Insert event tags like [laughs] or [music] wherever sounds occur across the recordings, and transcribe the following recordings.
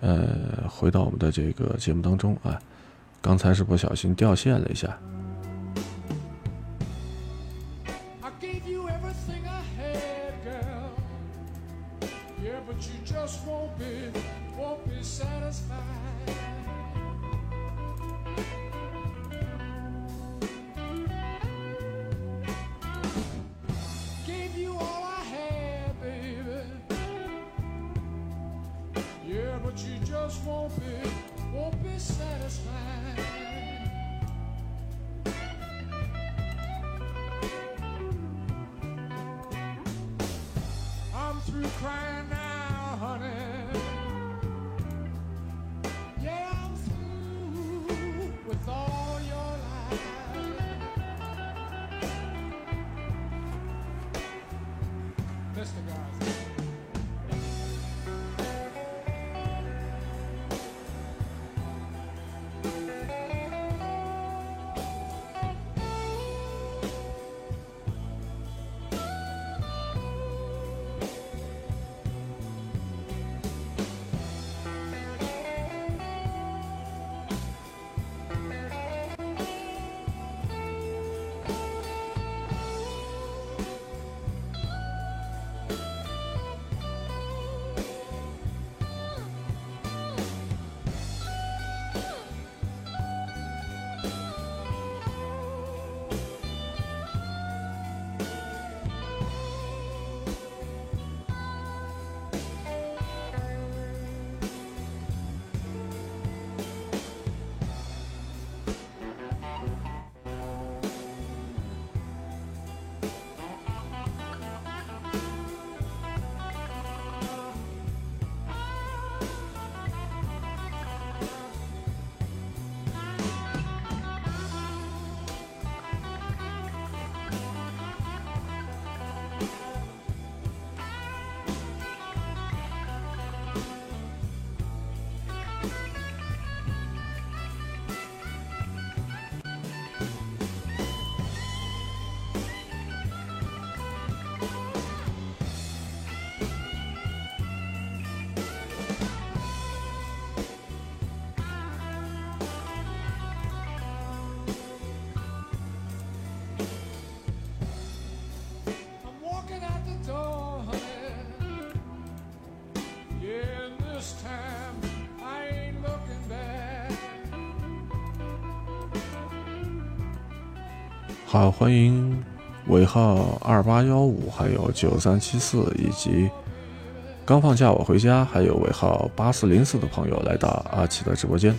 呃，回到我们的这个节目当中啊，刚才是不小心掉线了一下。好，欢迎尾号二八幺五，还有九三七四，以及刚放假我回家，还有尾号八四零四的朋友来到阿奇的直播间。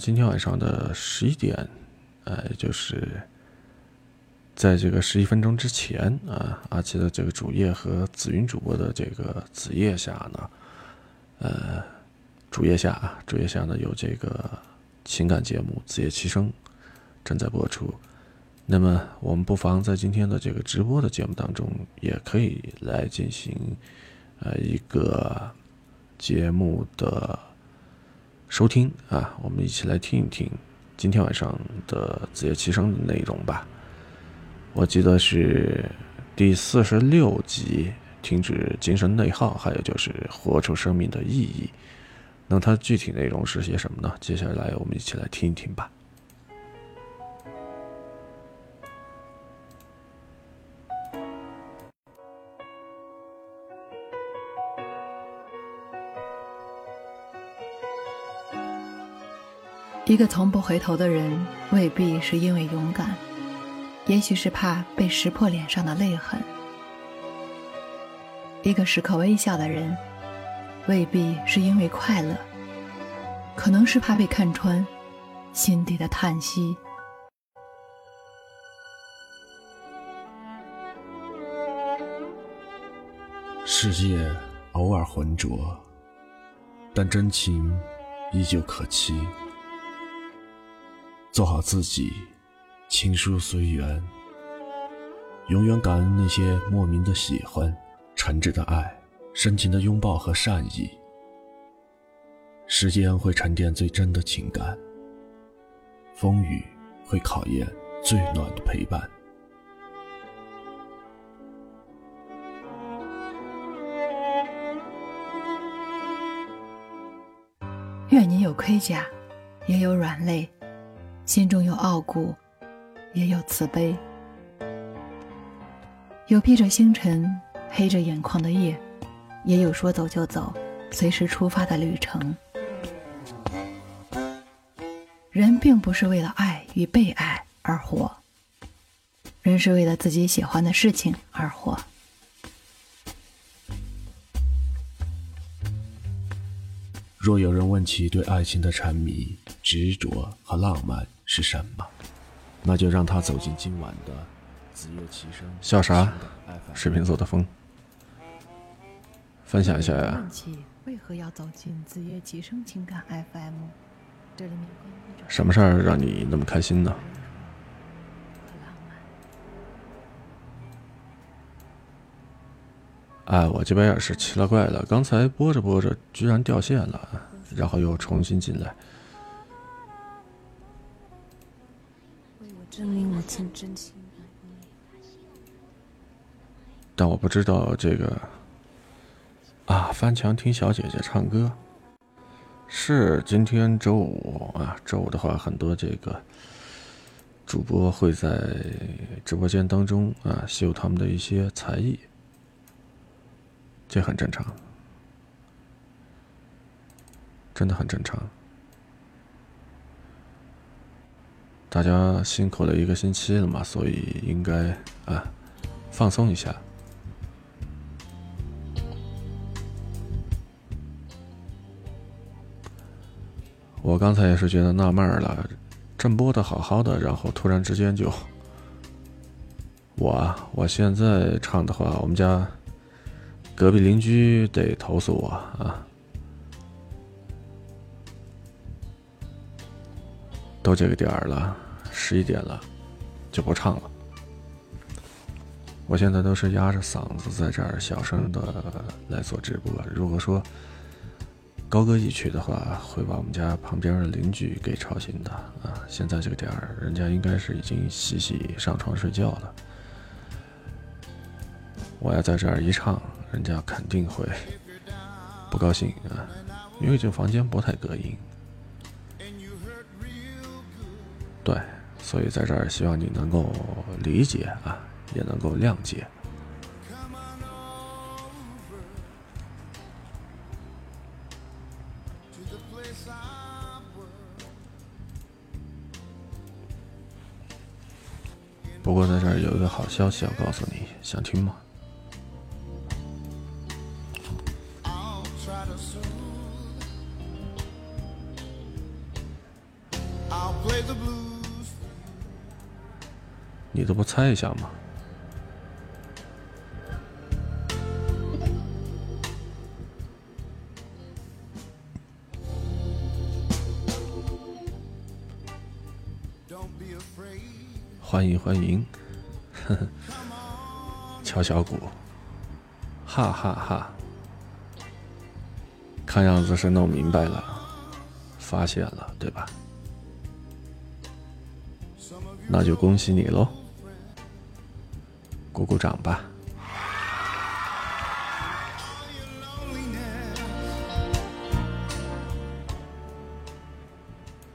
今天晚上的十一点，呃，就是在这个十一分钟之前啊，阿奇的这个主页和紫云主播的这个子页下呢，呃，主页下啊，主页下呢有这个情感节目《子夜七声》正在播出。那么，我们不妨在今天的这个直播的节目当中，也可以来进行呃一个节目的。收听啊，我们一起来听一听今天晚上的子夜七声的内容吧。我记得是第四十六集，停止精神内耗，还有就是活出生命的意义。那它具体内容是些什么呢？接下来我们一起来听一听吧。一个从不回头的人，未必是因为勇敢，也许是怕被识破脸上的泪痕；一个时刻微笑的人，未必是因为快乐，可能是怕被看穿心底的叹息。世界偶尔浑浊，但真情依旧可期。做好自己，情书随缘。永远感恩那些莫名的喜欢、诚挚的爱、深情的拥抱和善意。时间会沉淀最真的情感，风雨会考验最暖的陪伴。愿你有盔甲，也有软肋。心中有傲骨，也有慈悲；有披着星辰、黑着眼眶的夜，也有说走就走、随时出发的旅程。人并不是为了爱与被爱而活，人是为了自己喜欢的事情而活。若有人问起对爱情的沉迷、执着和浪漫是什么，那就让他走进今晚的子夜齐声。笑啥？水瓶座的风。分享一下呀。为何要走进子夜齐声情感 FM？这里面什么事儿让你那么开心呢？哎，我这边也是奇了怪了，刚才播着播着居然掉线了，然后又重新进来。但我不知道这个啊，翻墙听小姐姐唱歌，是今天周五啊，周五的话，很多这个主播会在直播间当中啊秀他们的一些才艺。这很正常，真的很正常。大家辛苦了一个星期了嘛，所以应该啊放松一下。我刚才也是觉得纳闷了，正播的好好的，然后突然之间就我啊，我现在唱的话，我们家。隔壁邻居得投诉我啊！都这个点儿了，十一点了，就不唱了。我现在都是压着嗓子在这儿小声的来做直播。如果说高歌一曲的话，会把我们家旁边的邻居给吵醒的啊！现在这个点儿，人家应该是已经洗洗上床睡觉了。我要在这儿一唱。人家肯定会不高兴啊，因为这房间不太隔音。对，所以在这儿希望你能够理解啊，也能够谅解。不过在这儿有一个好消息要告诉你，想听吗？你都不猜一下吗？欢迎欢迎，呵呵，敲小鼓，哈哈哈！看样子是弄明白了，发现了，对吧？那就恭喜你喽！鼓鼓掌吧。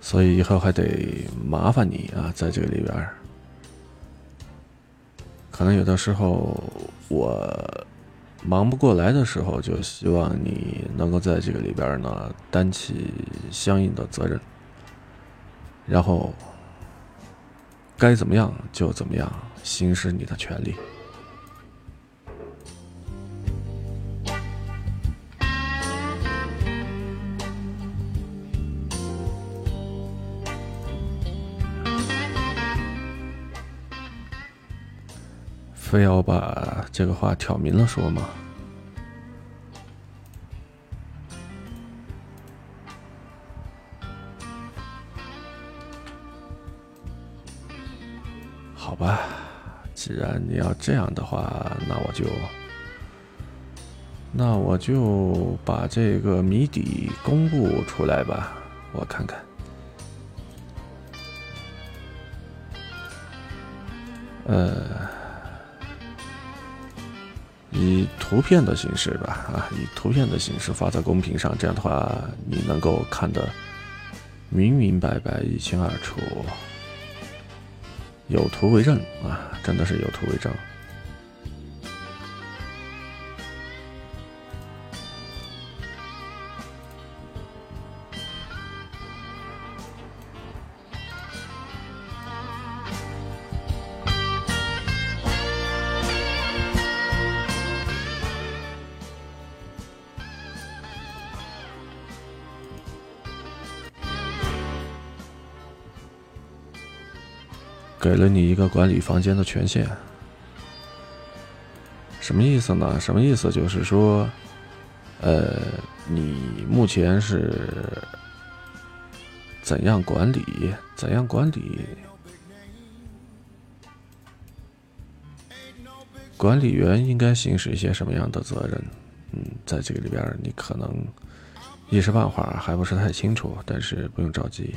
所以以后还得麻烦你啊，在这个里边，可能有的时候我忙不过来的时候，就希望你能够在这个里边呢担起相应的责任，然后该怎么样就怎么样，行使你的权利。非要把这个话挑明了说吗？好吧，既然你要这样的话，那我就，那我就把这个谜底公布出来吧，我看看。呃。以图片的形式吧，啊，以图片的形式发在公屏上，这样的话你能够看得明明白白、一清二楚，有图为证啊，真的是有图为证。给了你一个管理房间的权限，什么意思呢？什么意思？就是说，呃，你目前是怎样管理？怎样管理？管理员应该行使一些什么样的责任？嗯，在这个里边，你可能一时半会儿还不是太清楚，但是不用着急，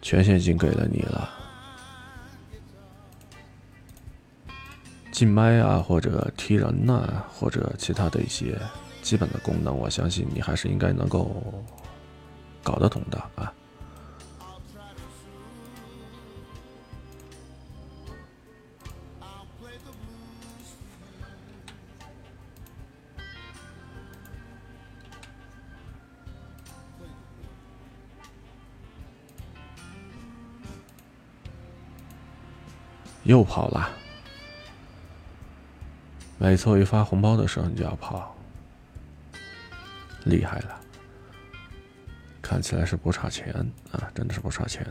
权限已经给了你了。进麦啊，或者踢人呐，或者其他的一些基本的功能，我相信你还是应该能够搞得懂的啊。又跑了。每次我一发红包的时候，你就要跑，厉害了，看起来是不差钱啊，真的是不差钱。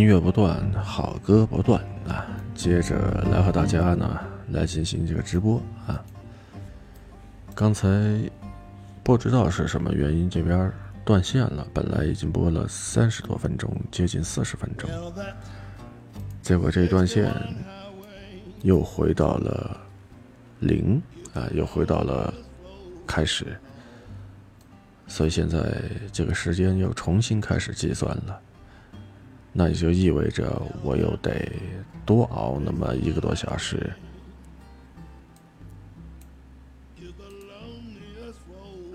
音乐不断，好歌不断啊！接着来和大家呢来进行这个直播啊。刚才不知道是什么原因，这边断线了。本来已经播了三十多分钟，接近四十分钟，结果这一断线又回到了零啊，又回到了开始。所以现在这个时间又重新开始计算了，那也就意味着我又得多熬那么一个多小时。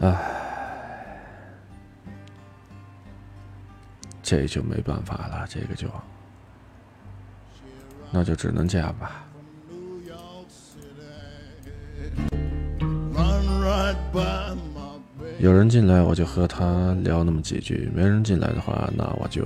唉，这就没办法了，这个就，那就只能这样吧。有人进来，我就和他聊那么几句；没人进来的话，那我就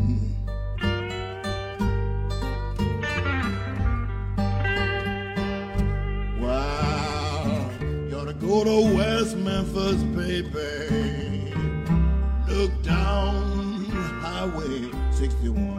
go to West Memphis, baby. Look down Highway 61.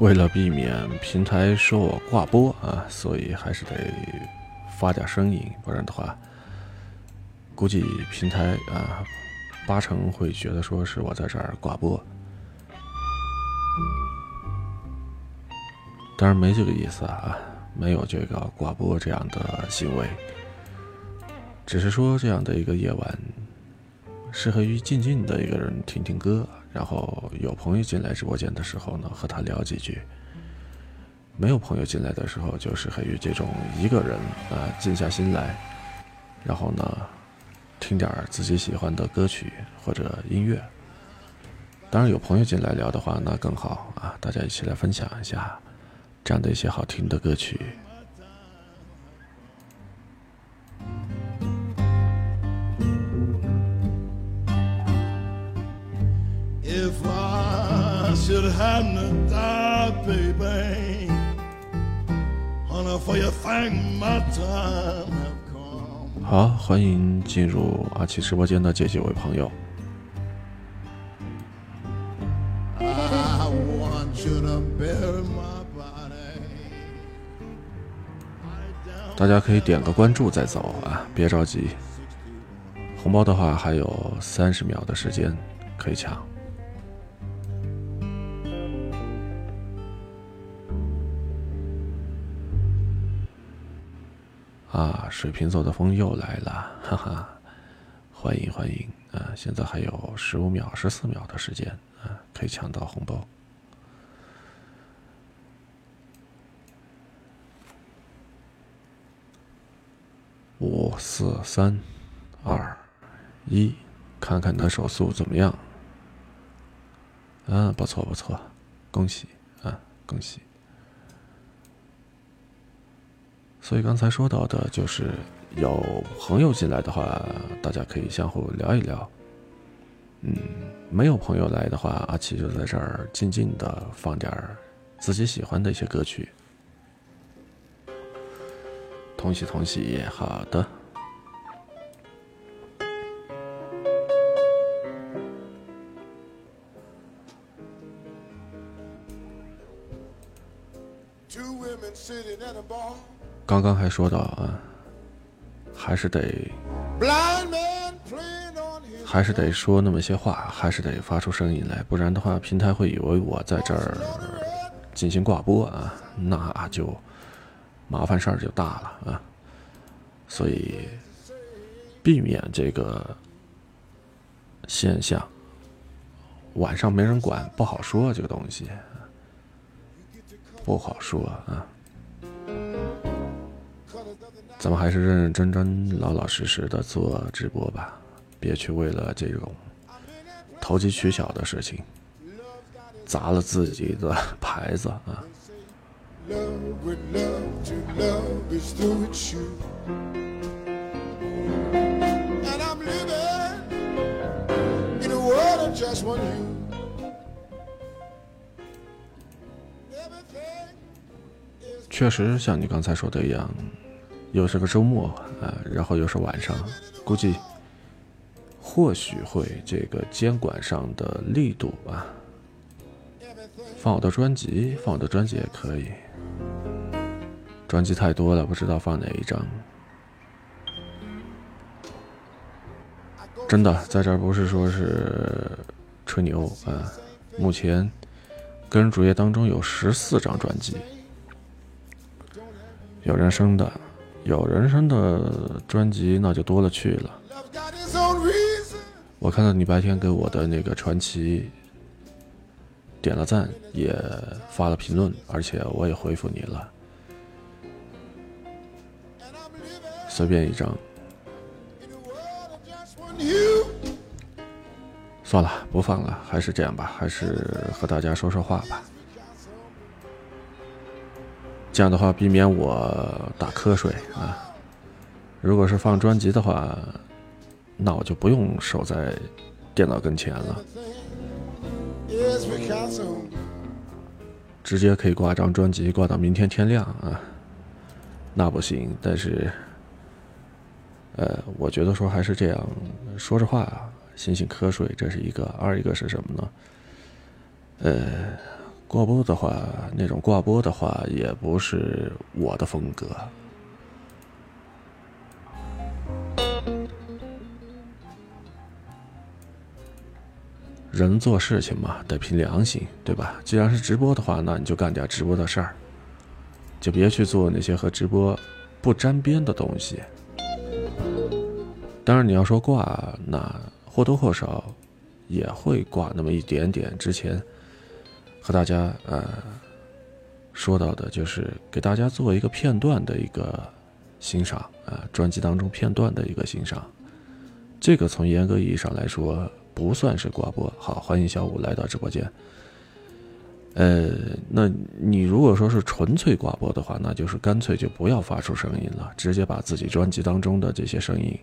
为了避免平台说我挂播啊，所以还是得发点声音，不然的话，估计平台啊八成会觉得说是我在这儿挂播。当然没这个意思啊，没有这个挂播这样的行为，只是说这样的一个夜晚，适合于静静的一个人听听歌。然后有朋友进来直播间的时候呢，和他聊几句；没有朋友进来的时候，就适合于这种一个人啊，静下心来，然后呢，听点自己喜欢的歌曲或者音乐。当然有朋友进来聊的话，那更好啊，大家一起来分享一下这样的一些好听的歌曲。好，欢迎进入阿奇直播间的这几位朋友。大家可以点个关注再走啊，别着急。红包的话还有三十秒的时间可以抢。啊，水瓶座的风又来了，[laughs] 哈哈！欢迎欢迎啊！现在还有十五秒、十四秒的时间啊，可以抢到红包。五四三二一，看看你手速怎么样？啊，不错不错，恭喜啊，恭喜！所以刚才说到的，就是有朋友进来的话，大家可以相互聊一聊。嗯，没有朋友来的话，阿奇就在这儿静静的放点自己喜欢的一些歌曲。同喜同喜，好的。刚刚还说到啊，还是得，还是得说那么些话，还是得发出声音来，不然的话，平台会以为我在这儿进行挂播啊，那就麻烦事儿就大了啊。所以，避免这个现象，晚上没人管，不好说这个东西，不好说啊。咱们还是认认真真、老老实实的做直播吧，别去为了这种投机取巧的事情砸了自己的牌子啊！确实，像你刚才说的一样。又是个周末啊，然后又是晚上，估计或许会这个监管上的力度吧，放我的专辑，放我的专辑也可以，专辑太多了，不知道放哪一张。真的，在这儿不是说是吹牛啊，目前个人主页当中有十四张专辑，有人声的。有人声的专辑那就多了去了。我看到你白天给我的那个传奇点了赞，也发了评论，而且我也回复你了。随便一张。算了，不放了，还是这样吧，还是和大家说说话吧。这样的话，避免我打瞌睡啊。如果是放专辑的话，那我就不用守在电脑跟前了，直接可以挂张专辑挂到明天天亮啊。那不行，但是，呃，我觉得说还是这样说着话，醒醒瞌睡，这是一个；二一个是什么呢？呃。挂播的话，那种挂播的话，也不是我的风格。人做事情嘛，得凭良心，对吧？既然是直播的话，那你就干点直播的事儿，就别去做那些和直播不沾边的东西。当然，你要说挂，那或多或少也会挂那么一点点。之前和大家呃说到的，就是给大家做一个片段的一个欣赏啊，专辑当中片段的一个欣赏。这个从严格意义上来说。不算是挂播，好，欢迎小五来到直播间。呃，那你如果说是纯粹挂播的话，那就是干脆就不要发出声音了，直接把自己专辑当中的这些声音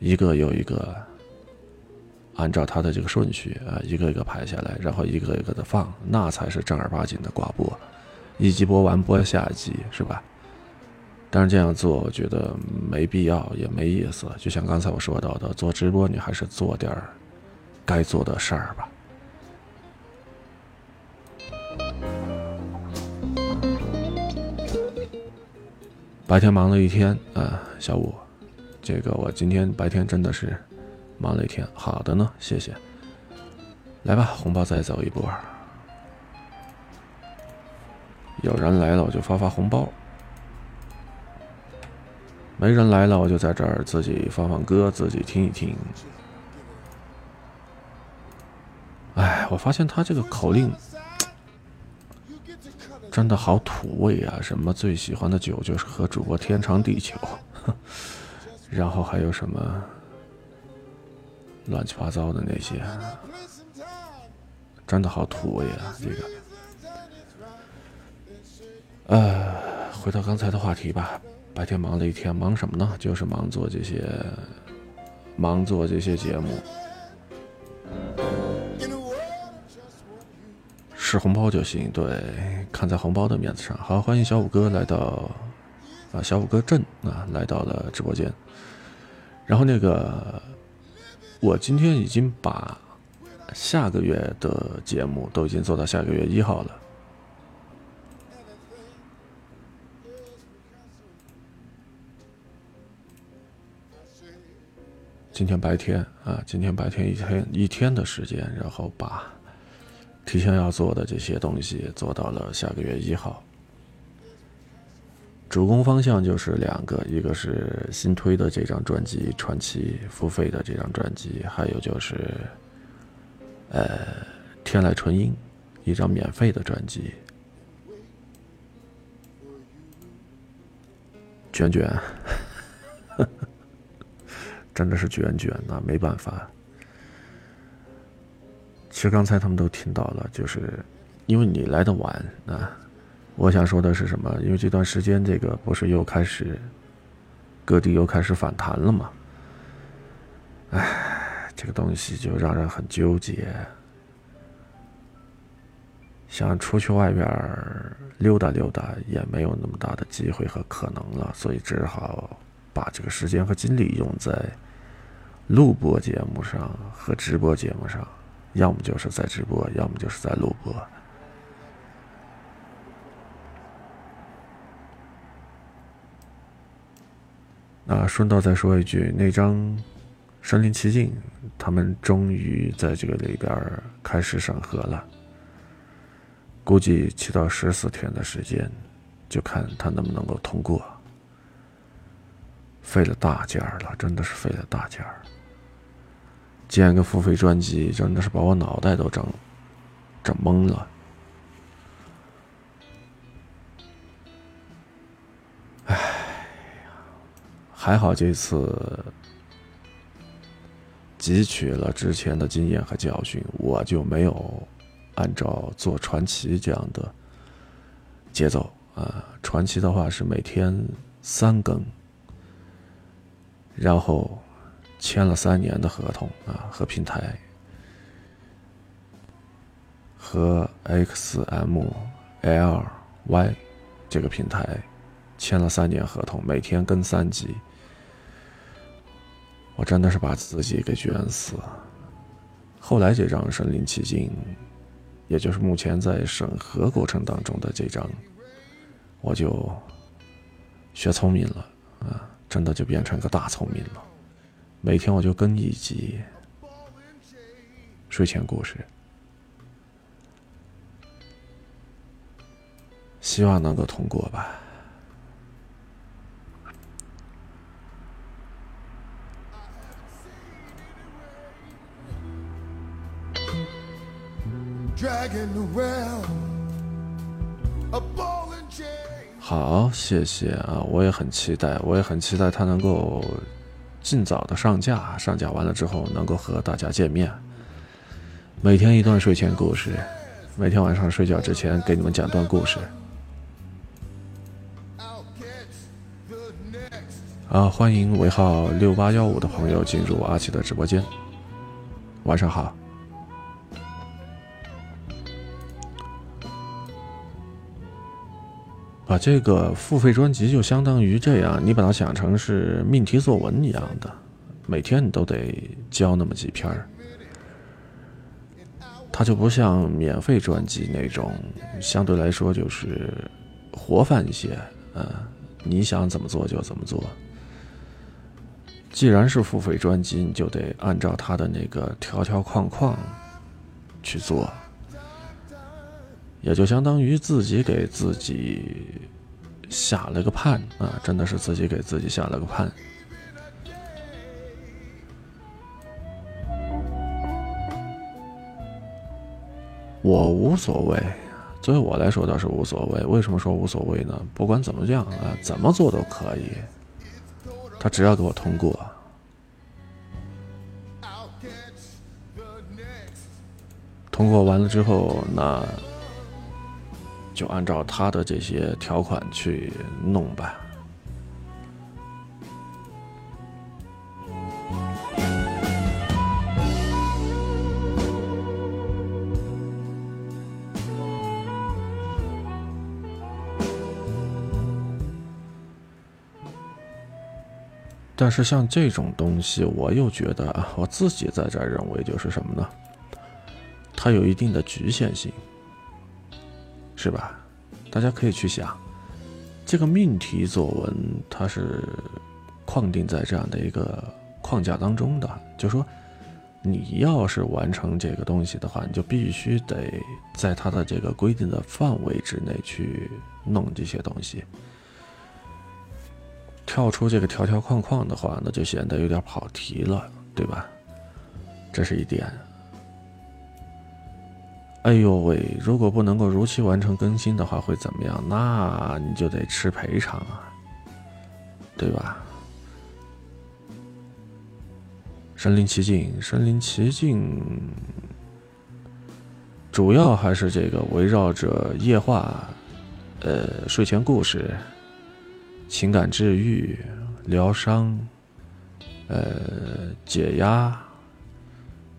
一个又一个按照它的这个顺序啊，一个一个排下来，然后一个一个的放，那才是正儿八经的挂播。一集播完播下集，是吧？但是这样做，我觉得没必要，也没意思。就像刚才我说到的，做直播你还是做点儿该做的事儿吧。白天忙了一天啊，小五，这个我今天白天真的是忙了一天。好的呢，谢谢。来吧，红包再走一波。有人来了，我就发发红包。没人来了，我就在这儿自己放放歌，自己听一听。哎，我发现他这个口令真的好土味啊！什么最喜欢的酒就是和主播天长地久，[laughs] 然后还有什么乱七八糟的那些，真的好土味啊！这个，呃，回到刚才的话题吧。白天忙了一天，忙什么呢？就是忙做这些，忙做这些节目。是红包就行，对，看在红包的面子上。好，欢迎小五哥来到，啊，小五哥镇啊，来到了直播间。然后那个，我今天已经把下个月的节目都已经做到下个月一号了。今天白天啊，今天白天一天一天的时间，然后把提前要做的这些东西做到了下个月一号。主攻方向就是两个，一个是新推的这张专辑《传奇》付费的这张专辑，还有就是呃《天籁纯音》一张免费的专辑。卷卷。[laughs] 真的是卷卷呐，没办法。其实刚才他们都听到了，就是因为你来的晚啊。我想说的是什么？因为这段时间这个不是又开始各地又开始反弹了吗？哎，这个东西就让人很纠结，想出去外边溜达溜达也没有那么大的机会和可能了，所以只好。把这个时间和精力用在录播节目上和直播节目上，要么就是在直播，要么就是在录播。那顺道再说一句，那张《身临其境》，他们终于在这个里边开始审核了，估计七到十四天的时间，就看他能不能够通过。费了大劲儿了，真的是费了大劲儿。建个付费专辑，真的是把我脑袋都整整懵了。还好这次汲取了之前的经验和教训，我就没有按照做传奇这样的节奏啊。传奇的话是每天三更。然后签了三年的合同啊，和平台和 XMLY 这个平台签了三年合同，每天更三集，我真的是把自己给卷死。后来这张身临其境也就是目前在审核过程当中的这张，我就学聪明了啊，真的就变成个大聪明了。每天我就更一集睡前故事，希望能够通过吧。好，谢谢啊！我也很期待，我也很期待它能够尽早的上架。上架完了之后，能够和大家见面。每天一段睡前故事，每天晚上睡觉之前给你们讲段故事。啊，欢迎尾号六八幺五的朋友进入阿奇的直播间。晚上好。把这个付费专辑就相当于这样，你把它想成是命题作文一样的，每天你都得交那么几篇儿，它就不像免费专辑那种，相对来说就是活泛一些，嗯，你想怎么做就怎么做。既然是付费专辑，你就得按照它的那个条条框框去做。也就相当于自己给自己下了个判啊，真的是自己给自己下了个判。我无所谓，作为我来说倒是无所谓。为什么说无所谓呢？不管怎么样啊，怎么做都可以，他只要给我通过，通过完了之后那。就按照他的这些条款去弄吧。但是像这种东西，我又觉得我自己在这认为就是什么呢？它有一定的局限性。是吧？大家可以去想，这个命题作文它是框定在这样的一个框架当中的，就说你要是完成这个东西的话，你就必须得在它的这个规定的范围之内去弄这些东西。跳出这个条条框框的话，那就显得有点跑题了，对吧？这是一点。哎呦喂！如果不能够如期完成更新的话，会怎么样？那你就得吃赔偿啊，对吧？身临其境，身临其境，主要还是这个围绕着夜话、呃睡前故事、情感治愈、疗伤、呃解压，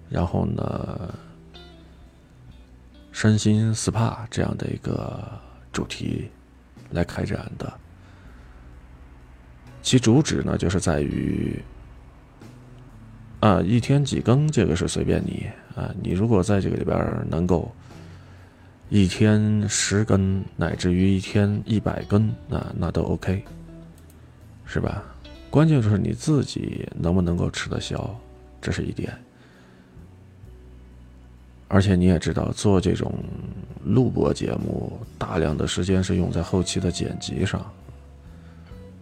然后呢？身心 SPA 这样的一个主题来开展的，其主旨呢就是在于啊一天几更这个是随便你啊，你如果在这个里边能够一天十更乃至于一天一百更啊，那都 OK，是吧？关键就是你自己能不能够吃得消，这是一点。而且你也知道，做这种录播节目，大量的时间是用在后期的剪辑上。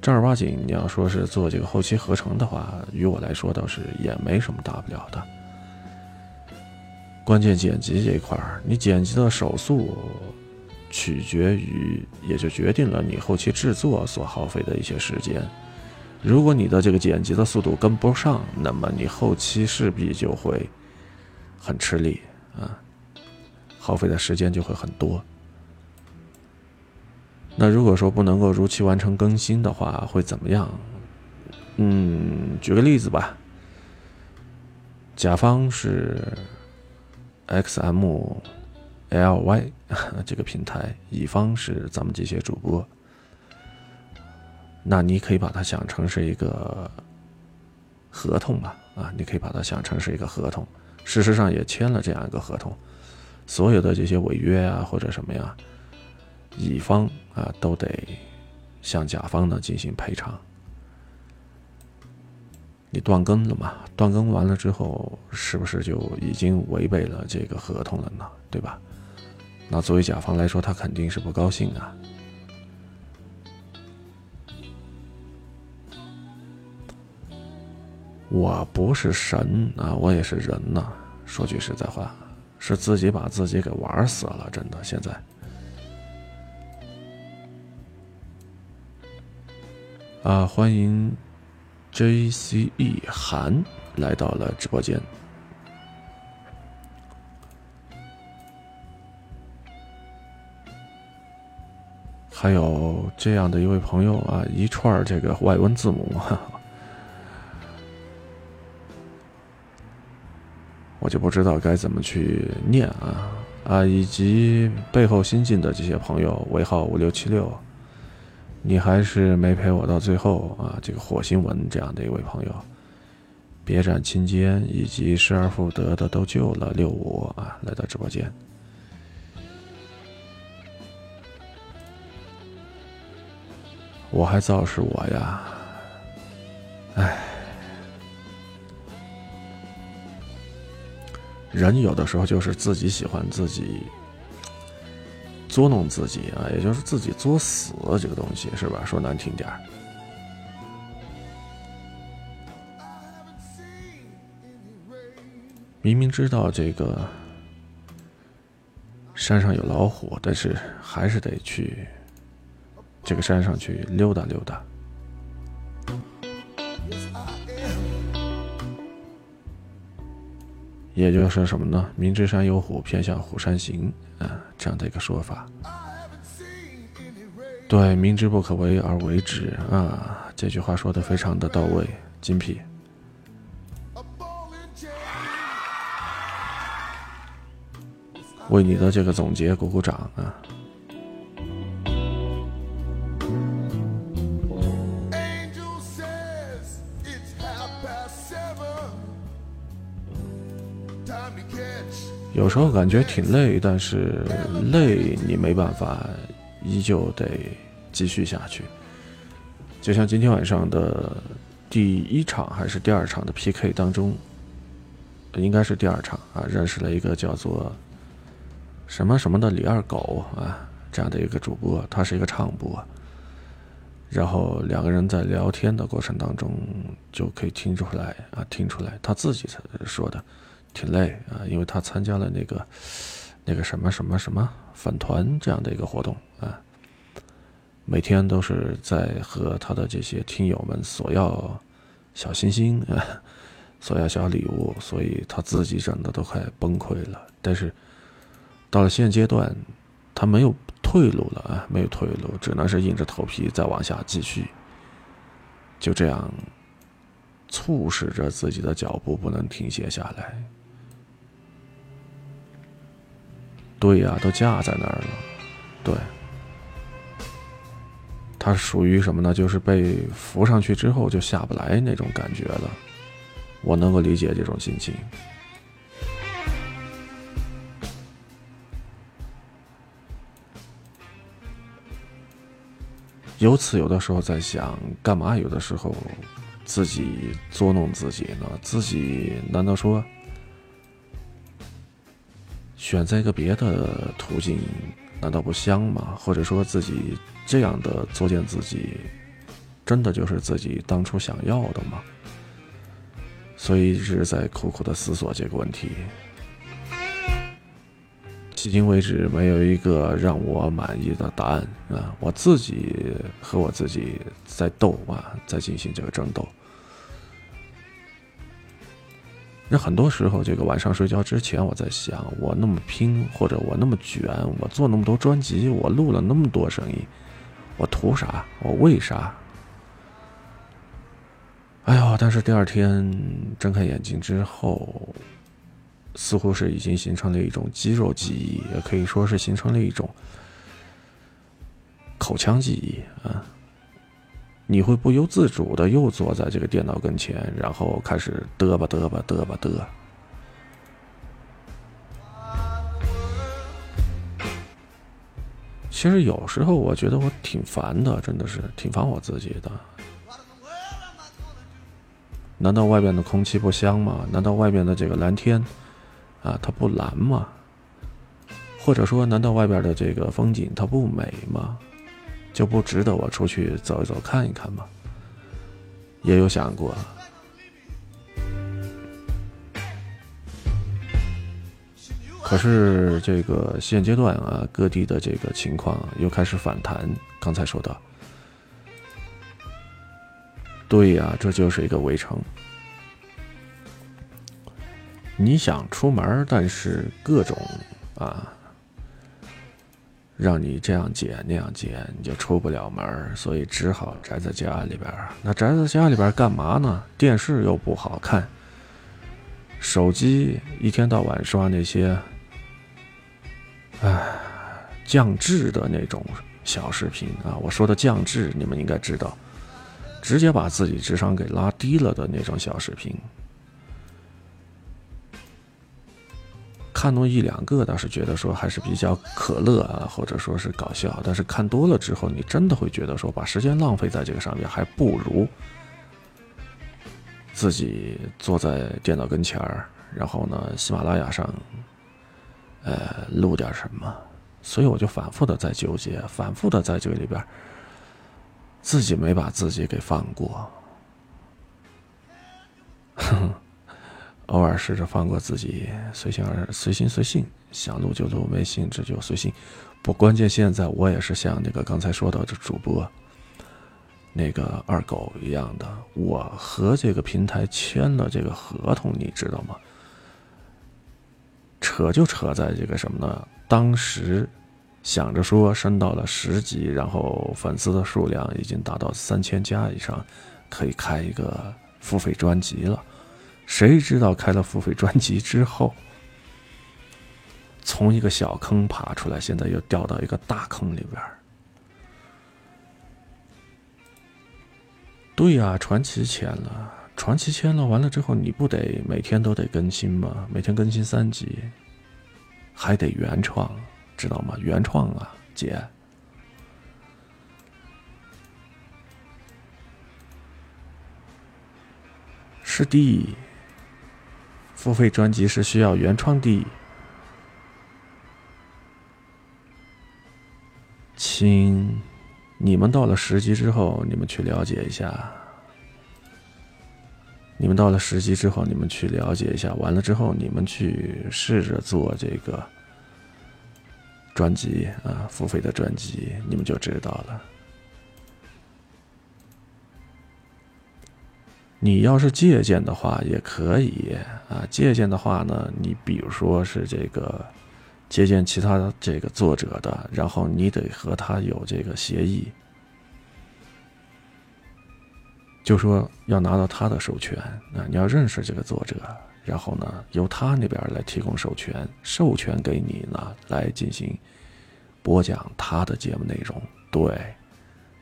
正儿八经，你要说是做这个后期合成的话，于我来说倒是也没什么大不了的。关键剪辑这一块儿，你剪辑的手速，取决于，也就决定了你后期制作所耗费的一些时间。如果你的这个剪辑的速度跟不上，那么你后期势必就会很吃力。啊，耗费的时间就会很多。那如果说不能够如期完成更新的话，会怎么样？嗯，举个例子吧。甲方是 XMLY [laughs] 这个平台，乙方是咱们这些主播。那你可以把它想成是一个合同吧？啊，你可以把它想成是一个合同。事实上也签了这样一个合同，所有的这些违约啊或者什么呀，乙方啊都得向甲方呢进行赔偿。你断更了嘛？断更完了之后，是不是就已经违背了这个合同了呢？对吧？那作为甲方来说，他肯定是不高兴啊。我不是神啊，我也是人呐。说句实在话，是自己把自己给玩死了，真的。现在啊，欢迎。J.C.E. 韩来到了直播间，还有这样的一位朋友啊，一串这个外文字母，哈哈我就不知道该怎么去念啊啊，以及背后新进的这些朋友，尾号五六七六。你还是没陪我到最后啊！这个火星文这样的一位朋友，别斩亲奸以及失而复得的都救了六五啊，来到直播间。我还造是我呀，哎，人有的时候就是自己喜欢自己。作弄自己啊，也就是自己作死，这个东西是吧？说难听点儿，明明知道这个山上有老虎，但是还是得去这个山上去溜达溜达。也就是什么呢？明知山有虎，偏向虎山行，啊，这样的一个说法。对，明知不可为而为之，啊，这句话说的非常的到位，精辟。为你的这个总结鼓鼓掌啊！有时候感觉挺累，但是累你没办法，依旧得继续下去。就像今天晚上的第一场还是第二场的 PK 当中，应该是第二场啊，认识了一个叫做什么什么的李二狗啊这样的一个主播，他是一个唱播。然后两个人在聊天的过程当中，就可以听出来啊，听出来他自己说的。挺累啊，因为他参加了那个那个什么什么什么粉团这样的一个活动啊，每天都是在和他的这些听友们索要小心心啊，索要小礼物，所以他自己整的都快崩溃了。但是到了现阶段，他没有退路了啊，没有退路，只能是硬着头皮再往下继续，就这样促使着自己的脚步不能停歇下来。对呀，都架在那儿了。对，他属于什么呢？就是被扶上去之后就下不来那种感觉了。我能够理解这种心情。由此，有的时候在想，干嘛有的时候自己捉弄自己呢？自己难道说？选择一个别的途径，难道不香吗？或者说自己这样的作践自己，真的就是自己当初想要的吗？所以一直在苦苦的思索这个问题，迄今为止没有一个让我满意的答案啊！我自己和我自己在斗啊，在进行这个争斗。那很多时候，这个晚上睡觉之前，我在想，我那么拼，或者我那么卷，我做那么多专辑，我录了那么多声音，我图啥？我为啥？哎呦！但是第二天睁开眼睛之后，似乎是已经形成了一种肌肉记忆，也可以说是形成了一种口腔记忆啊。你会不由自主的又坐在这个电脑跟前，然后开始嘚吧嘚吧嘚吧嘚。其实有时候我觉得我挺烦的，真的是挺烦我自己的。难道外边的空气不香吗？难道外边的这个蓝天，啊，它不蓝吗？或者说，难道外边的这个风景它不美吗？就不值得我出去走一走、看一看吗？也有想过。可是这个现阶段啊，各地的这个情况又开始反弹。刚才说到。对呀，这就是一个围城。你想出门，但是各种啊，让你这样减那样减，你就出不了门，所以只好宅在家里边。那宅在家里边干嘛呢？电视又不好看，手机一天到晚刷那些，唉，降智的那种小视频啊。我说的降智，你们应该知道。直接把自己智商给拉低了的那种小视频，看那么一两个倒是觉得说还是比较可乐啊，或者说是搞笑。但是看多了之后，你真的会觉得说把时间浪费在这个上面，还不如自己坐在电脑跟前儿，然后呢，喜马拉雅上，呃，录点什么。所以我就反复的在纠结，反复的在这个里边。自己没把自己给放过，哼偶尔试着放过自己，随心而随心随性，想录就录，没兴致就随性。不，关键现在我也是像那个刚才说到的主播，那个二狗一样的，我和这个平台签了这个合同，你知道吗？扯就扯在这个什么呢？当时。想着说升到了十级，然后粉丝的数量已经达到三千加以上，可以开一个付费专辑了。谁知道开了付费专辑之后，从一个小坑爬出来，现在又掉到一个大坑里边对呀，传奇签了，传奇签了，完了之后你不得每天都得更新吗？每天更新三集，还得原创。知道吗？原创啊，姐，是的，付费专辑是需要原创的，亲，你们到了十级之后，你们去了解一下。你们到了十级之后，你们去了解一下。完了之后，你们去试着做这个。专辑啊，付费的专辑，你们就知道了。你要是借鉴的话，也可以啊。借鉴的话呢，你比如说是这个借鉴其他这个作者的，然后你得和他有这个协议，就说要拿到他的授权啊，你要认识这个作者。然后呢，由他那边来提供授权，授权给你呢，来进行播讲他的节目内容。对，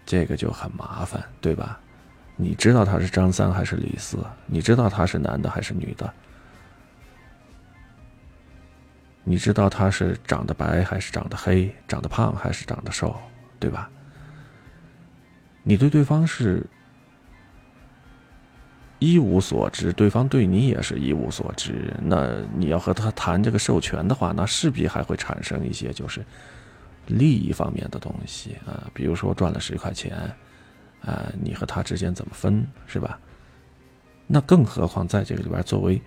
这个就很麻烦，对吧？你知道他是张三还是李四？你知道他是男的还是女的？你知道他是长得白还是长得黑？长得胖还是长得瘦？对吧？你对对方是？一无所知，对方对你也是一无所知。那你要和他谈这个授权的话，那势必还会产生一些就是利益方面的东西啊，比如说赚了十块钱，啊，你和他之间怎么分，是吧？那更何况在这个里边，作为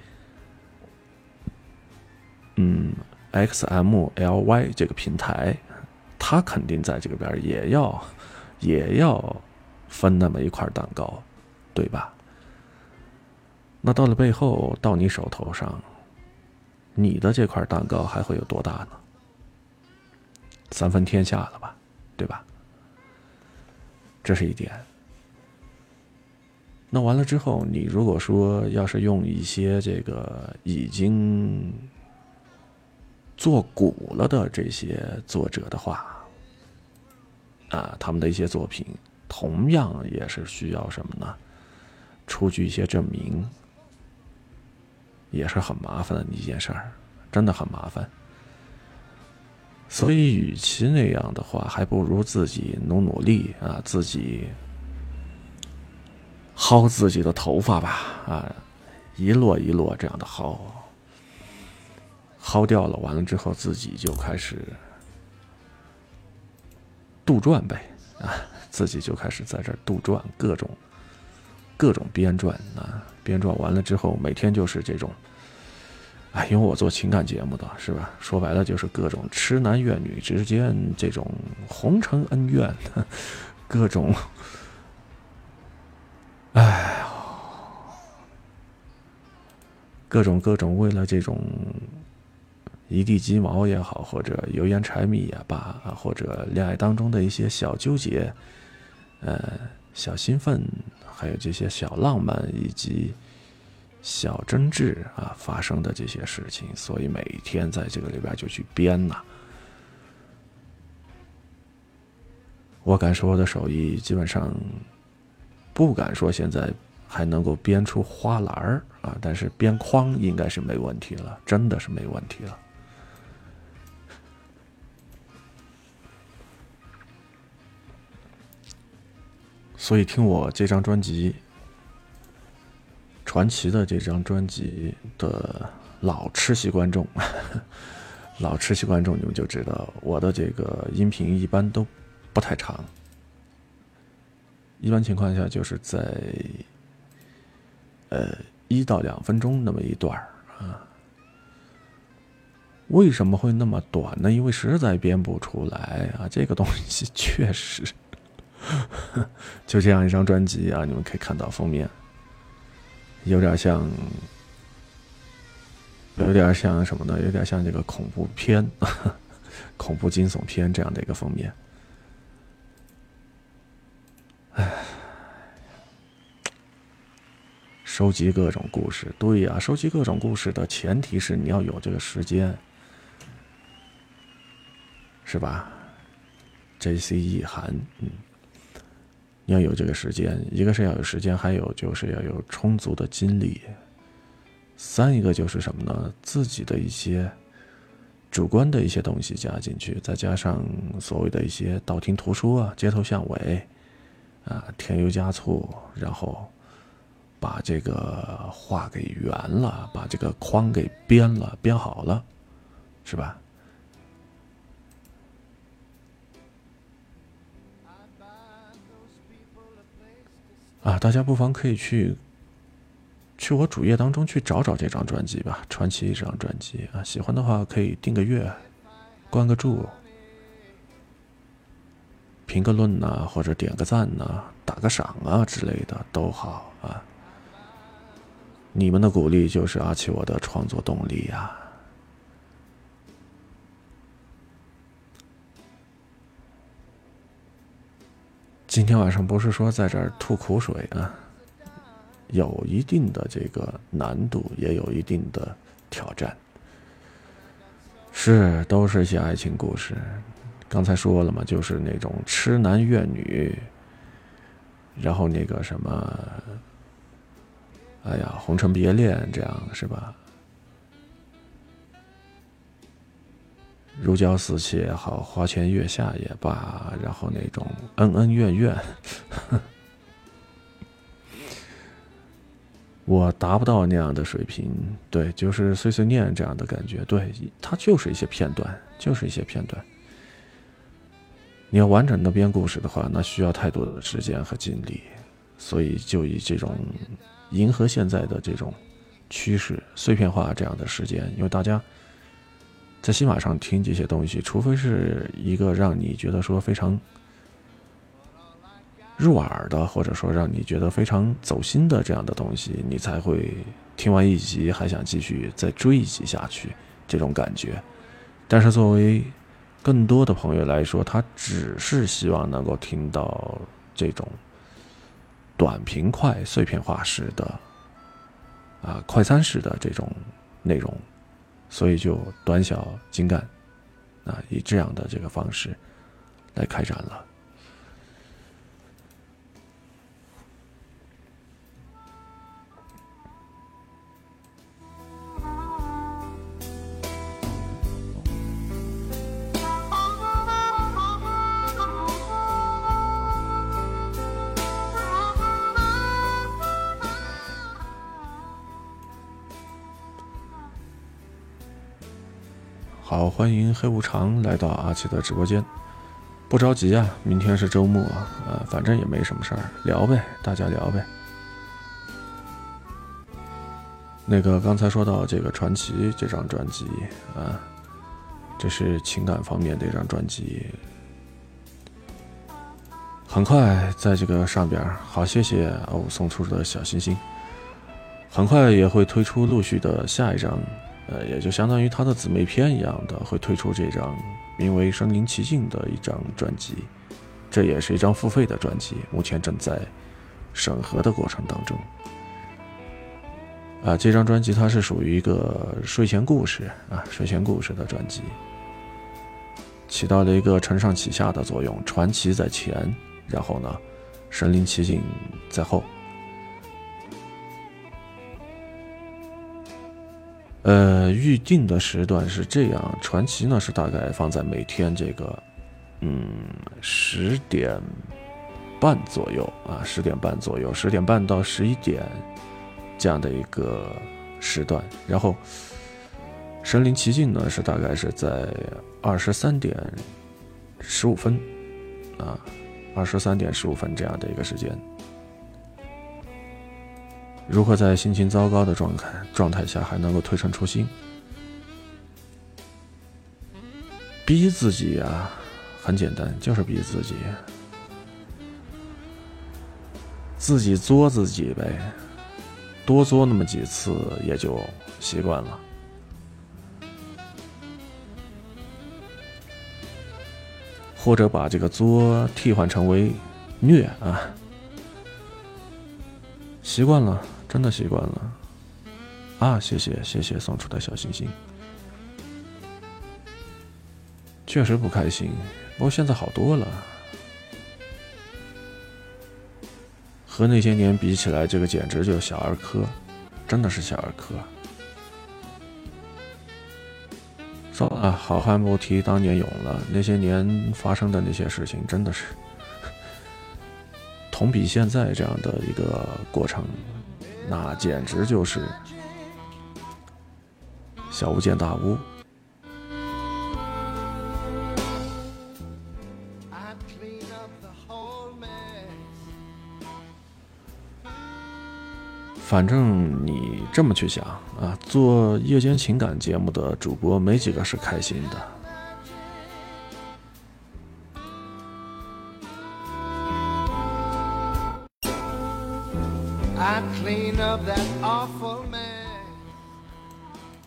嗯 XMLY 这个平台，他肯定在这个边也要也要分那么一块蛋糕，对吧？那到了背后，到你手头上，你的这块蛋糕还会有多大呢？三分天下了吧，对吧？这是一点。那完了之后，你如果说要是用一些这个已经做古了的这些作者的话，啊，他们的一些作品，同样也是需要什么呢？出具一些证明。也是很麻烦的一件事儿，真的很麻烦。所以，与其那样的话，还不如自己努努力啊，自己薅自己的头发吧啊，一摞一摞这样的薅，薅掉了，完了之后自己就开始杜撰呗啊，自己就开始在这儿杜撰各种各种编撰啊，编撰完了之后，每天就是这种。哎，因为我做情感节目的是吧？说白了就是各种痴男怨女之间这种红尘恩怨，各种，哎，各种各种为了这种一地鸡毛也好，或者油盐柴米也罢，或者恋爱当中的一些小纠结，呃，小兴奋，还有这些小浪漫，以及。小争执啊，发生的这些事情，所以每天在这个里边就去编呐。我敢说我的手艺基本上不敢说现在还能够编出花篮儿啊，但是编框应该是没问题了，真的是没问题了。所以听我这张专辑。传奇的这张专辑的老吃席观众，[laughs] 老吃席观众，你们就知道我的这个音频一般都不太长，一般情况下就是在呃一到两分钟那么一段啊。为什么会那么短呢？因为实在编不出来啊，这个东西确实 [laughs] 就这样一张专辑啊，你们可以看到封面。有点像，有点像什么呢？有点像这个恐怖片、[laughs] 恐怖惊悚片这样的一个封面。哎，收集各种故事，对呀，收集各种故事的前提是你要有这个时间，是吧？J C E 涵，嗯。要有这个时间，一个是要有时间，还有就是要有充足的精力。三一个就是什么呢？自己的一些主观的一些东西加进去，再加上所谓的一些道听途说啊、街头巷尾啊、添油加醋，然后把这个画给圆了，把这个框给编了，编好了，是吧？啊，大家不妨可以去去我主页当中去找找这张专辑吧，《传奇》这张专辑啊，喜欢的话可以订个阅、关个注、评个论呐，或者点个赞呐、打个赏啊之类的都好啊。你们的鼓励就是阿奇我的创作动力呀。今天晚上不是说在这儿吐苦水啊，有一定的这个难度，也有一定的挑战。是，都是一些爱情故事。刚才说了嘛，就是那种痴男怨女，然后那个什么，哎呀，红尘别恋这样是吧？如胶似漆也好，花前月下也罢，然后那种恩恩怨怨，[laughs] 我达不到那样的水平。对，就是碎碎念这样的感觉。对，它就是一些片段，就是一些片段。你要完整的编故事的话，那需要太多的时间和精力，所以就以这种迎合现在的这种趋势，碎片化这样的时间，因为大家。在喜马上听这些东西，除非是一个让你觉得说非常入耳的，或者说让你觉得非常走心的这样的东西，你才会听完一集还想继续再追一集下去这种感觉。但是作为更多的朋友来说，他只是希望能够听到这种短平快、碎片化式的啊快餐式的这种内容。所以就短小精干，啊，以这样的这个方式来开展了。好，欢迎黑无常来到阿奇的直播间。不着急啊，明天是周末，呃，反正也没什么事儿，聊呗，大家聊呗。那个刚才说到这个传奇这张专辑啊，这是情感方面的一张专辑，很快在这个上边，好，谢谢哦送出的小心心，很快也会推出陆续的下一张。呃，也就相当于他的姊妹篇一样的，会推出这张名为《身临其境》的一张专辑，这也是一张付费的专辑，目前正在审核的过程当中。啊，这张专辑它是属于一个睡前故事啊，睡前故事的专辑，起到了一个承上启下的作用，传奇在前，然后呢，身临其境在后。呃，预定的时段是这样，传奇呢是大概放在每天这个，嗯，十点半左右啊，十点半左右，十点半到十一点这样的一个时段。然后，身临其境呢是大概是在二十三点十五分啊，二十三点十五分这样的一个时间。如何在心情糟糕的状态状态下还能够推陈出新？逼自己呀，很简单，就是逼自己，自己作自己呗，多作那么几次也就习惯了，或者把这个作替换成为虐啊。习惯了，真的习惯了，啊！谢谢谢谢送出的小心心，确实不开心，不过现在好多了，和那些年比起来，这个简直就是小儿科，真的是小儿科。算了，好汉不提当年勇了，那些年发生的那些事情，真的是。同比现在这样的一个过程，那简直就是小巫见大巫。反正你这么去想啊，做夜间情感节目的主播没几个是开心的。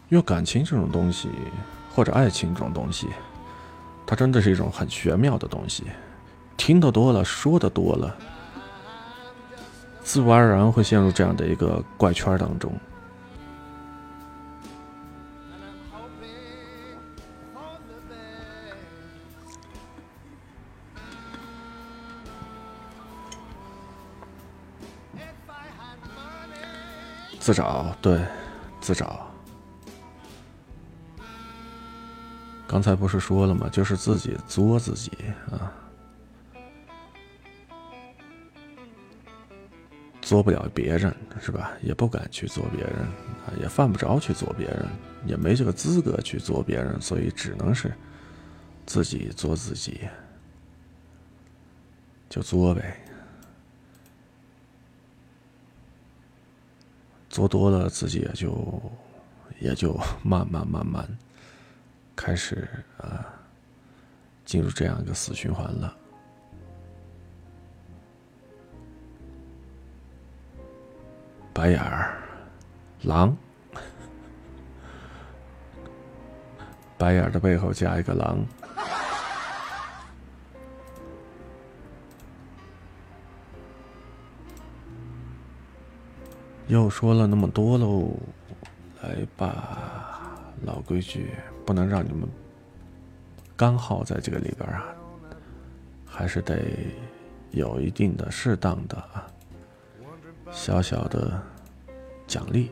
因为感情这种东西，或者爱情这种东西，它真的是一种很玄妙的东西。听得多了，说的多了，自然而然会陷入这样的一个怪圈当中。自找，对，自找。刚才不是说了吗？就是自己作自己啊，作不了别人是吧？也不敢去做别人啊，也犯不着去做别人，也没这个资格去做别人，所以只能是自己作自己，就作呗。做多了，自己也就也就慢慢慢慢开始啊，进入这样一个死循环了。白眼儿，狼，白眼儿的背后加一个狼。又说了那么多喽，来吧，老规矩，不能让你们刚好在这个里边啊，还是得有一定的、适当的啊，小小的奖励。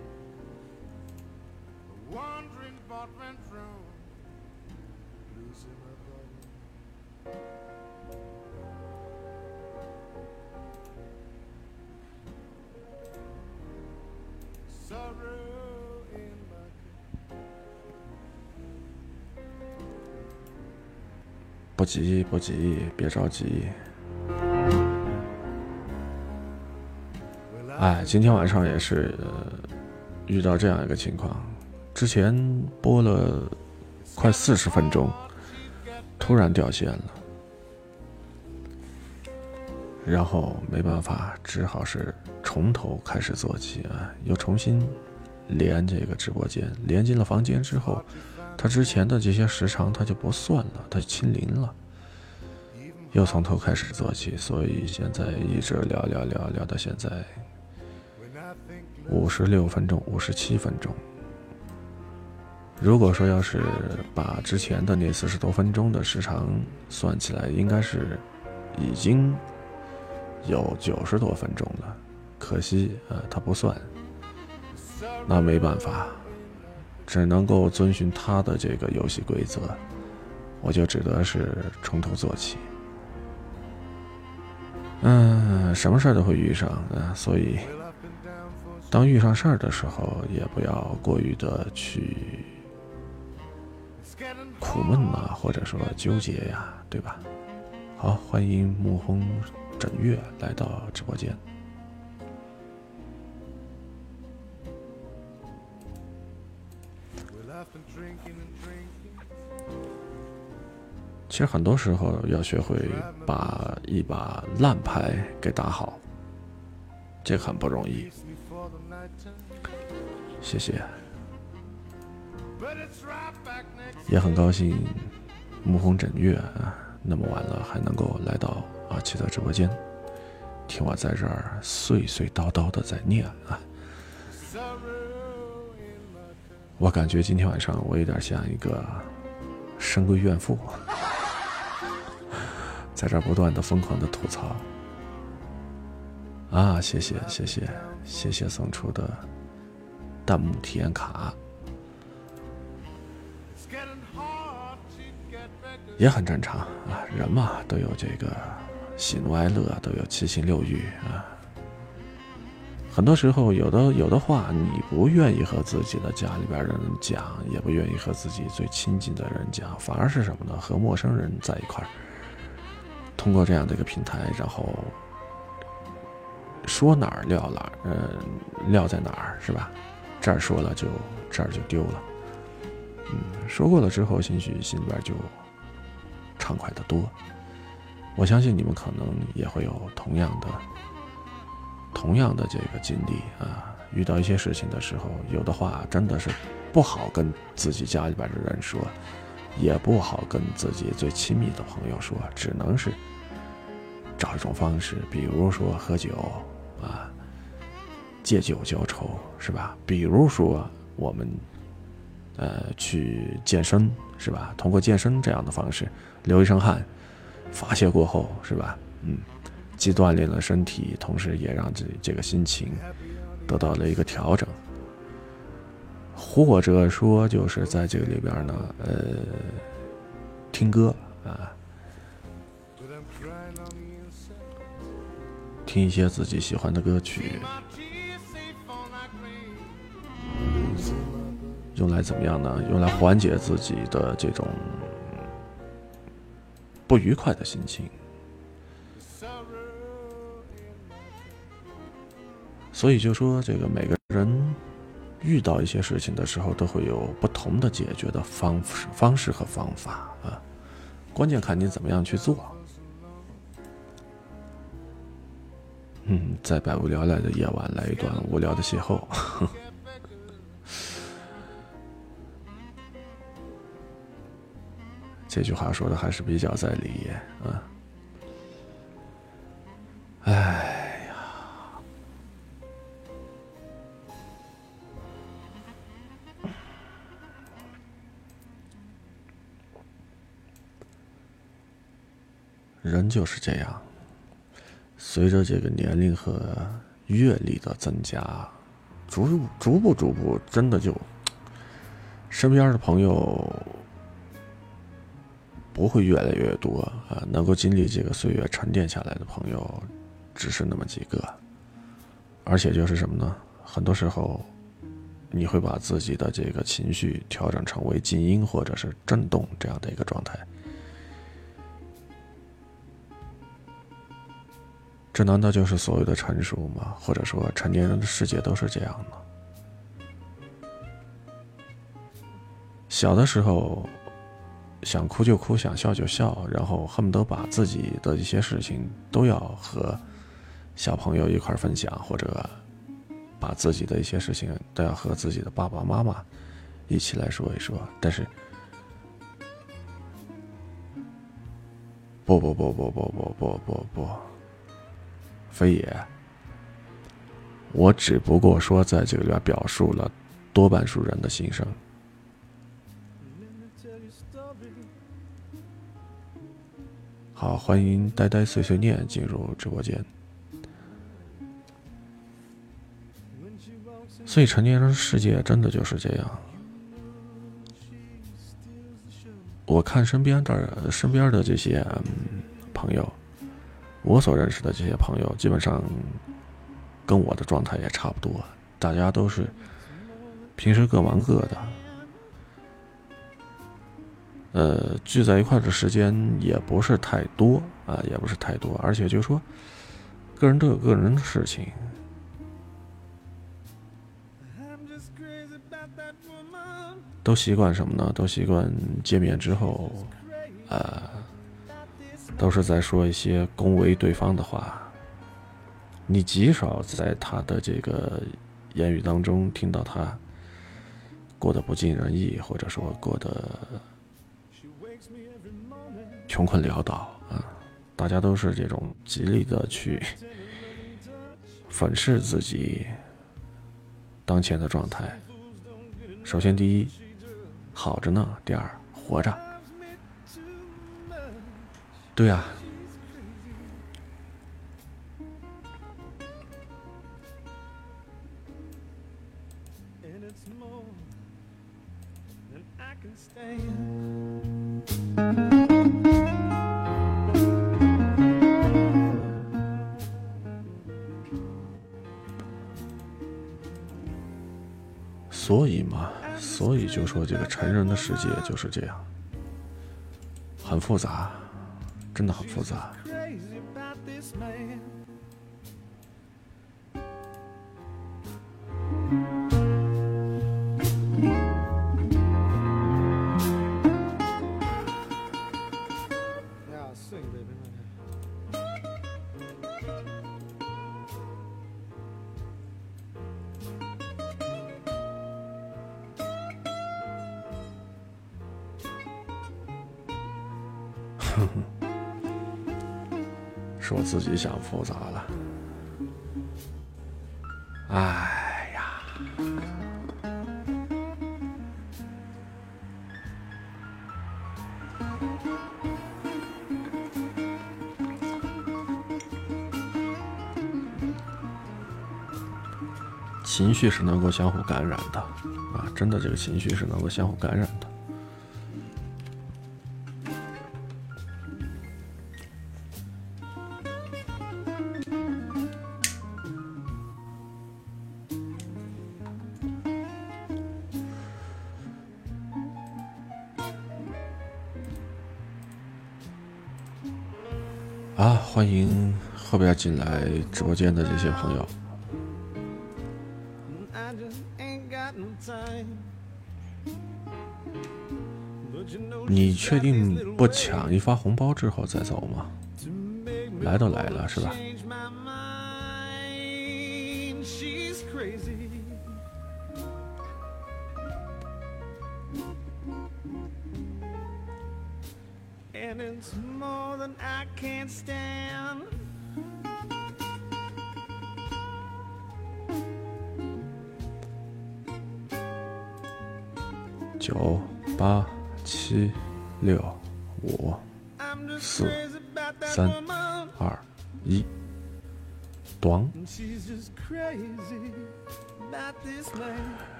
急不急，别着急。哎，今天晚上也是遇到这样一个情况，之前播了快四十分钟，突然掉线了，然后没办法，只好是从头开始做起啊，又重新连这个直播间，连进了房间之后，他之前的这些时长他就不算了，他清零了，又从头开始做起，所以现在一直聊聊聊聊到现在。五十六分钟，五十七分钟。如果说要是把之前的那四十多分钟的时长算起来，应该是已经有九十多分钟了。可惜啊，他不算。那没办法，只能够遵循他的这个游戏规则，我就只得是从头做起。嗯，什么事儿都会遇上啊，所以。当遇上事儿的时候，也不要过于的去苦闷呐，或者说纠结呀，对吧？好，欢迎沐风枕月来到直播间。其实很多时候要学会把一把烂牌给打好，这很不容易。谢谢，也很高兴，沐风枕月啊，那么晚了还能够来到阿奇的直播间，听我在这儿碎碎叨叨的在念啊。我感觉今天晚上我有点像一个深闺怨妇，在这不断的疯狂的吐槽。啊，谢谢谢谢谢谢送出的。弹幕体验卡也很正常啊，人嘛都有这个喜怒哀乐，都有七情六欲啊。很多时候，有的有的话，你不愿意和自己的家里边人讲，也不愿意和自己最亲近的人讲，反而是什么呢？和陌生人在一块儿，通过这样的一个平台，然后说哪儿撂哪儿，嗯，撂在哪儿，是吧？这儿说了就这儿就丢了，嗯，说过了之后，兴许心里边就畅快的多。我相信你们可能也会有同样的、同样的这个经历啊。遇到一些事情的时候，有的话真的是不好跟自己家里边的人说，也不好跟自己最亲密的朋友说，只能是找一种方式，比如说喝酒啊。借酒浇愁是吧？比如说我们，呃，去健身是吧？通过健身这样的方式流一身汗，发泄过后是吧？嗯，既锻炼了身体，同时也让这这个心情得到了一个调整。或者说就是在这个里边呢，呃，听歌啊，听一些自己喜欢的歌曲。用来怎么样呢？用来缓解自己的这种不愉快的心情。所以就说，这个每个人遇到一些事情的时候，都会有不同的解决的方式、方式和方法啊。关键看你怎么样去做。嗯，在百无聊赖的夜晚，来一段无聊的邂逅。[laughs] 这句话说的还是比较在理，啊。哎呀，人就是这样，随着这个年龄和阅历的增加，逐逐步逐步，真的就身边的朋友。不会越来越多啊！能够经历这个岁月沉淀下来的朋友，只是那么几个。而且就是什么呢？很多时候，你会把自己的这个情绪调整成为静音或者是震动这样的一个状态。这难道就是所谓的成熟吗？或者说，成年人的世界都是这样吗？小的时候，想哭就哭，想笑就笑，然后恨不得把自己的一些事情都要和小朋友一块分享，或者把自己的一些事情都要和自己的爸爸妈妈一起来说一说。但是，不不不不不不不不不。非也，我只不过说在这里边表述了多半数人的心声。好，欢迎呆呆碎碎念进入直播间。所以成年人世界真的就是这样。我看身边的身边的这些朋友。我所认识的这些朋友，基本上跟我的状态也差不多，大家都是平时各忙各的，呃，聚在一块的时间也不是太多啊，也不是太多，而且就是说个人都有个人的事情，都习惯什么呢？都习惯见面之后，呃。都是在说一些恭维对方的话，你极少在他的这个言语当中听到他过得不尽人意，或者说过得穷困潦倒啊。大家都是这种极力的去粉饰自己当前的状态。首先，第一，好着呢；第二，活着。对呀。所以嘛，所以就说这个成人的世界就是这样，很复杂。真的很复杂。自己想复杂了，哎呀！情绪是能够相互感染的，啊，真的，这个情绪是能够相互感染啊。欢迎后边进来直播间的这些朋友。你确定不抢一发红包之后再走吗？来都来了，是吧？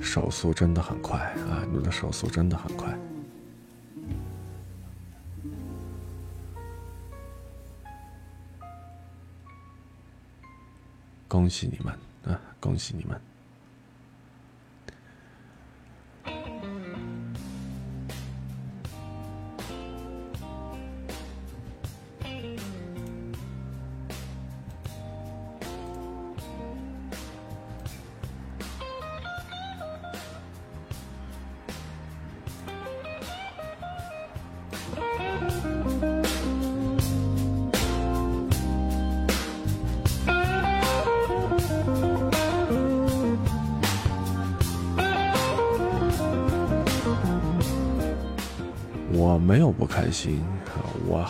手速真的很快啊！你的手速真的很快，恭喜你们啊！恭喜你们！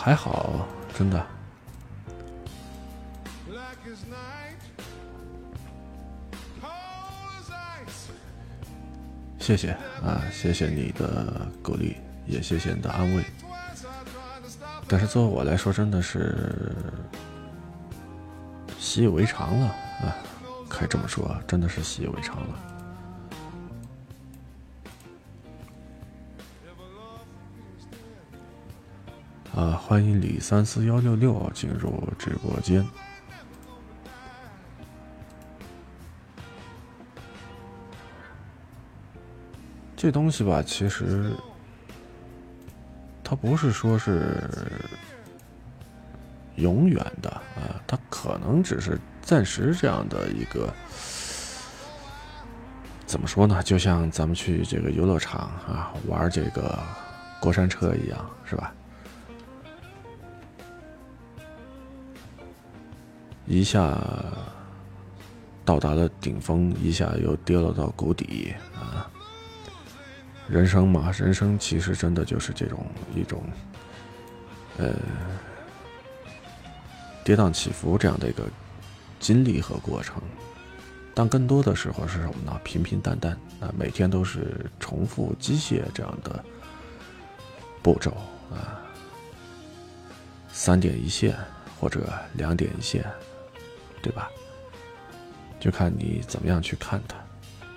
还好，真的。谢谢啊，谢谢你的鼓励，也谢谢你的安慰。但是作为我来说，真的是习以为常了啊，可以这么说，真的是习以为常了。啊，欢迎李三四幺六六进入直播间。这东西吧，其实它不是说是永远的啊，它可能只是暂时这样的一个，怎么说呢？就像咱们去这个游乐场啊玩这个过山车一样，是吧？一下到达了顶峰，一下又跌落到谷底啊。人生嘛，人生其实真的就是这种一种，呃，跌宕起伏这样的一个经历和过程。但更多的时候是什么呢？平平淡淡啊，每天都是重复机械这样的步骤啊，三点一线或者两点一线，对吧？就看你怎么样去看它，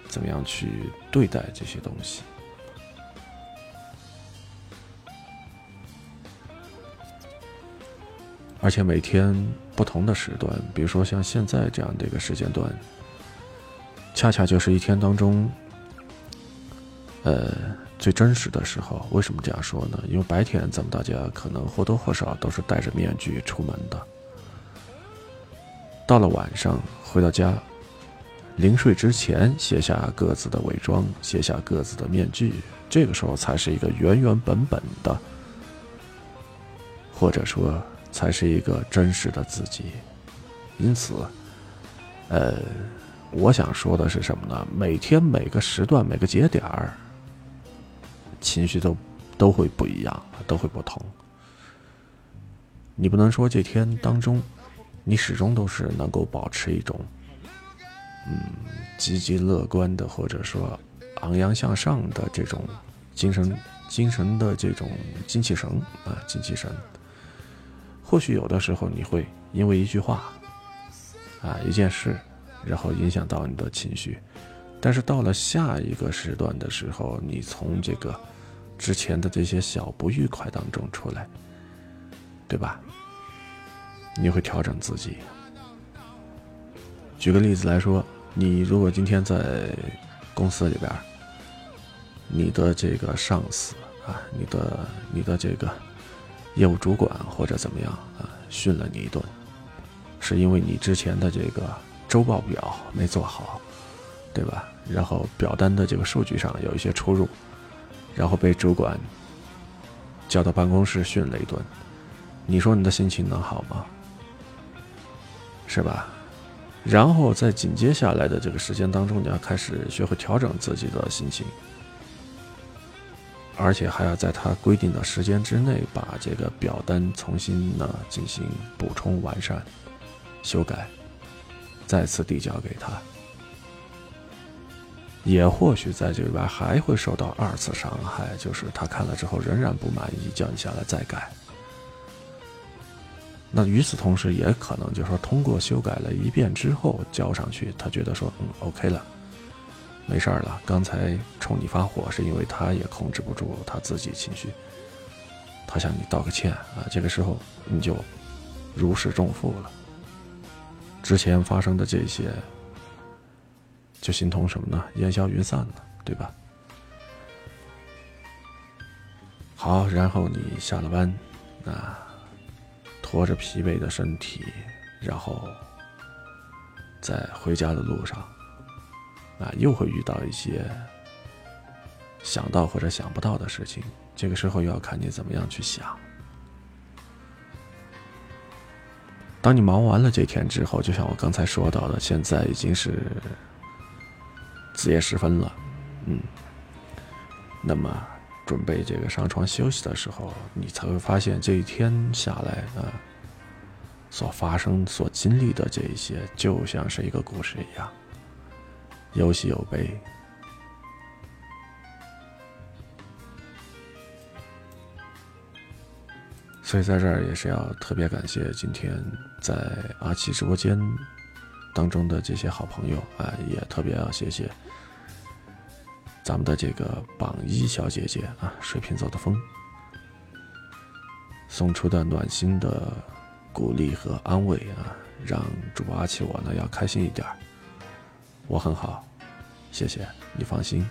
怎么样去对待这些东西。而且每天不同的时段，比如说像现在这样的一个时间段，恰恰就是一天当中，呃，最真实的时候。为什么这样说呢？因为白天咱们大家可能或多或少都是戴着面具出门的，到了晚上回到家，临睡之前卸下各自的伪装，卸下各自的面具，这个时候才是一个原原本本的，或者说。才是一个真实的自己，因此，呃，我想说的是什么呢？每天每个时段每个节点儿，情绪都都会不一样，都会不同。你不能说这天当中，你始终都是能够保持一种，嗯，积极乐观的，或者说昂扬向上的这种精神精神的这种精气神啊，精气神。或许有的时候你会因为一句话，啊，一件事，然后影响到你的情绪，但是到了下一个时段的时候，你从这个之前的这些小不愉快当中出来，对吧？你会调整自己。举个例子来说，你如果今天在公司里边，你的这个上司啊，你的你的这个。业务主管或者怎么样啊，训了你一顿，是因为你之前的这个周报表没做好，对吧？然后表单的这个数据上有一些出入，然后被主管叫到办公室训了一顿，你说你的心情能好吗？是吧？然后在紧接下来的这个时间当中，你要开始学会调整自己的心情。而且还要在他规定的时间之内，把这个表单重新呢进行补充、完善、修改，再次递交给他。也或许在这里边还会受到二次伤害，就是他看了之后仍然不满意，叫你下来再改。那与此同时，也可能就是说，通过修改了一遍之后交上去，他觉得说，嗯，OK 了。没事儿了，刚才冲你发火是因为他也控制不住他自己情绪，他向你道个歉啊，这个时候你就如释重负了。之前发生的这些就形同什么呢？烟消云散了，对吧？好，然后你下了班，啊，拖着疲惫的身体，然后在回家的路上。啊，又会遇到一些想到或者想不到的事情，这个时候又要看你怎么样去想。当你忙完了这天之后，就像我刚才说到的，现在已经是子夜时分了，嗯，那么准备这个上床休息的时候，你才会发现这一天下来啊，所发生、所经历的这一些，就像是一个故事一样，有喜有悲。所以在这儿也是要特别感谢今天在阿奇直播间当中的这些好朋友啊，也特别要谢谢。咱们的这个榜一小姐姐啊，水瓶座的风送出的暖心的鼓励和安慰啊，让主播阿奇我呢要开心一点。我很好，谢谢你放心。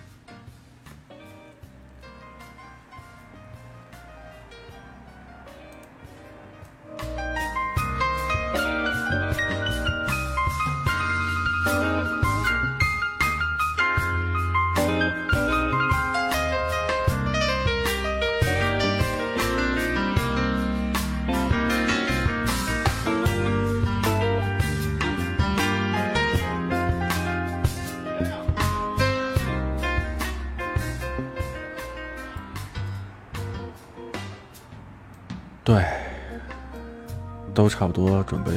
多准备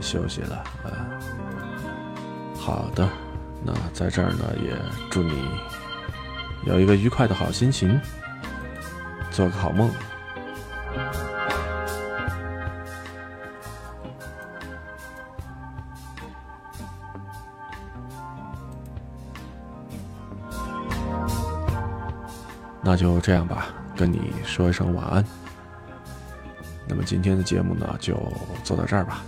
休息了啊。好的，那在这儿呢，也祝你有一个愉快的好心情，做个好梦。那就这样吧，跟你说一声晚安。今天的节目呢，就做到这儿吧，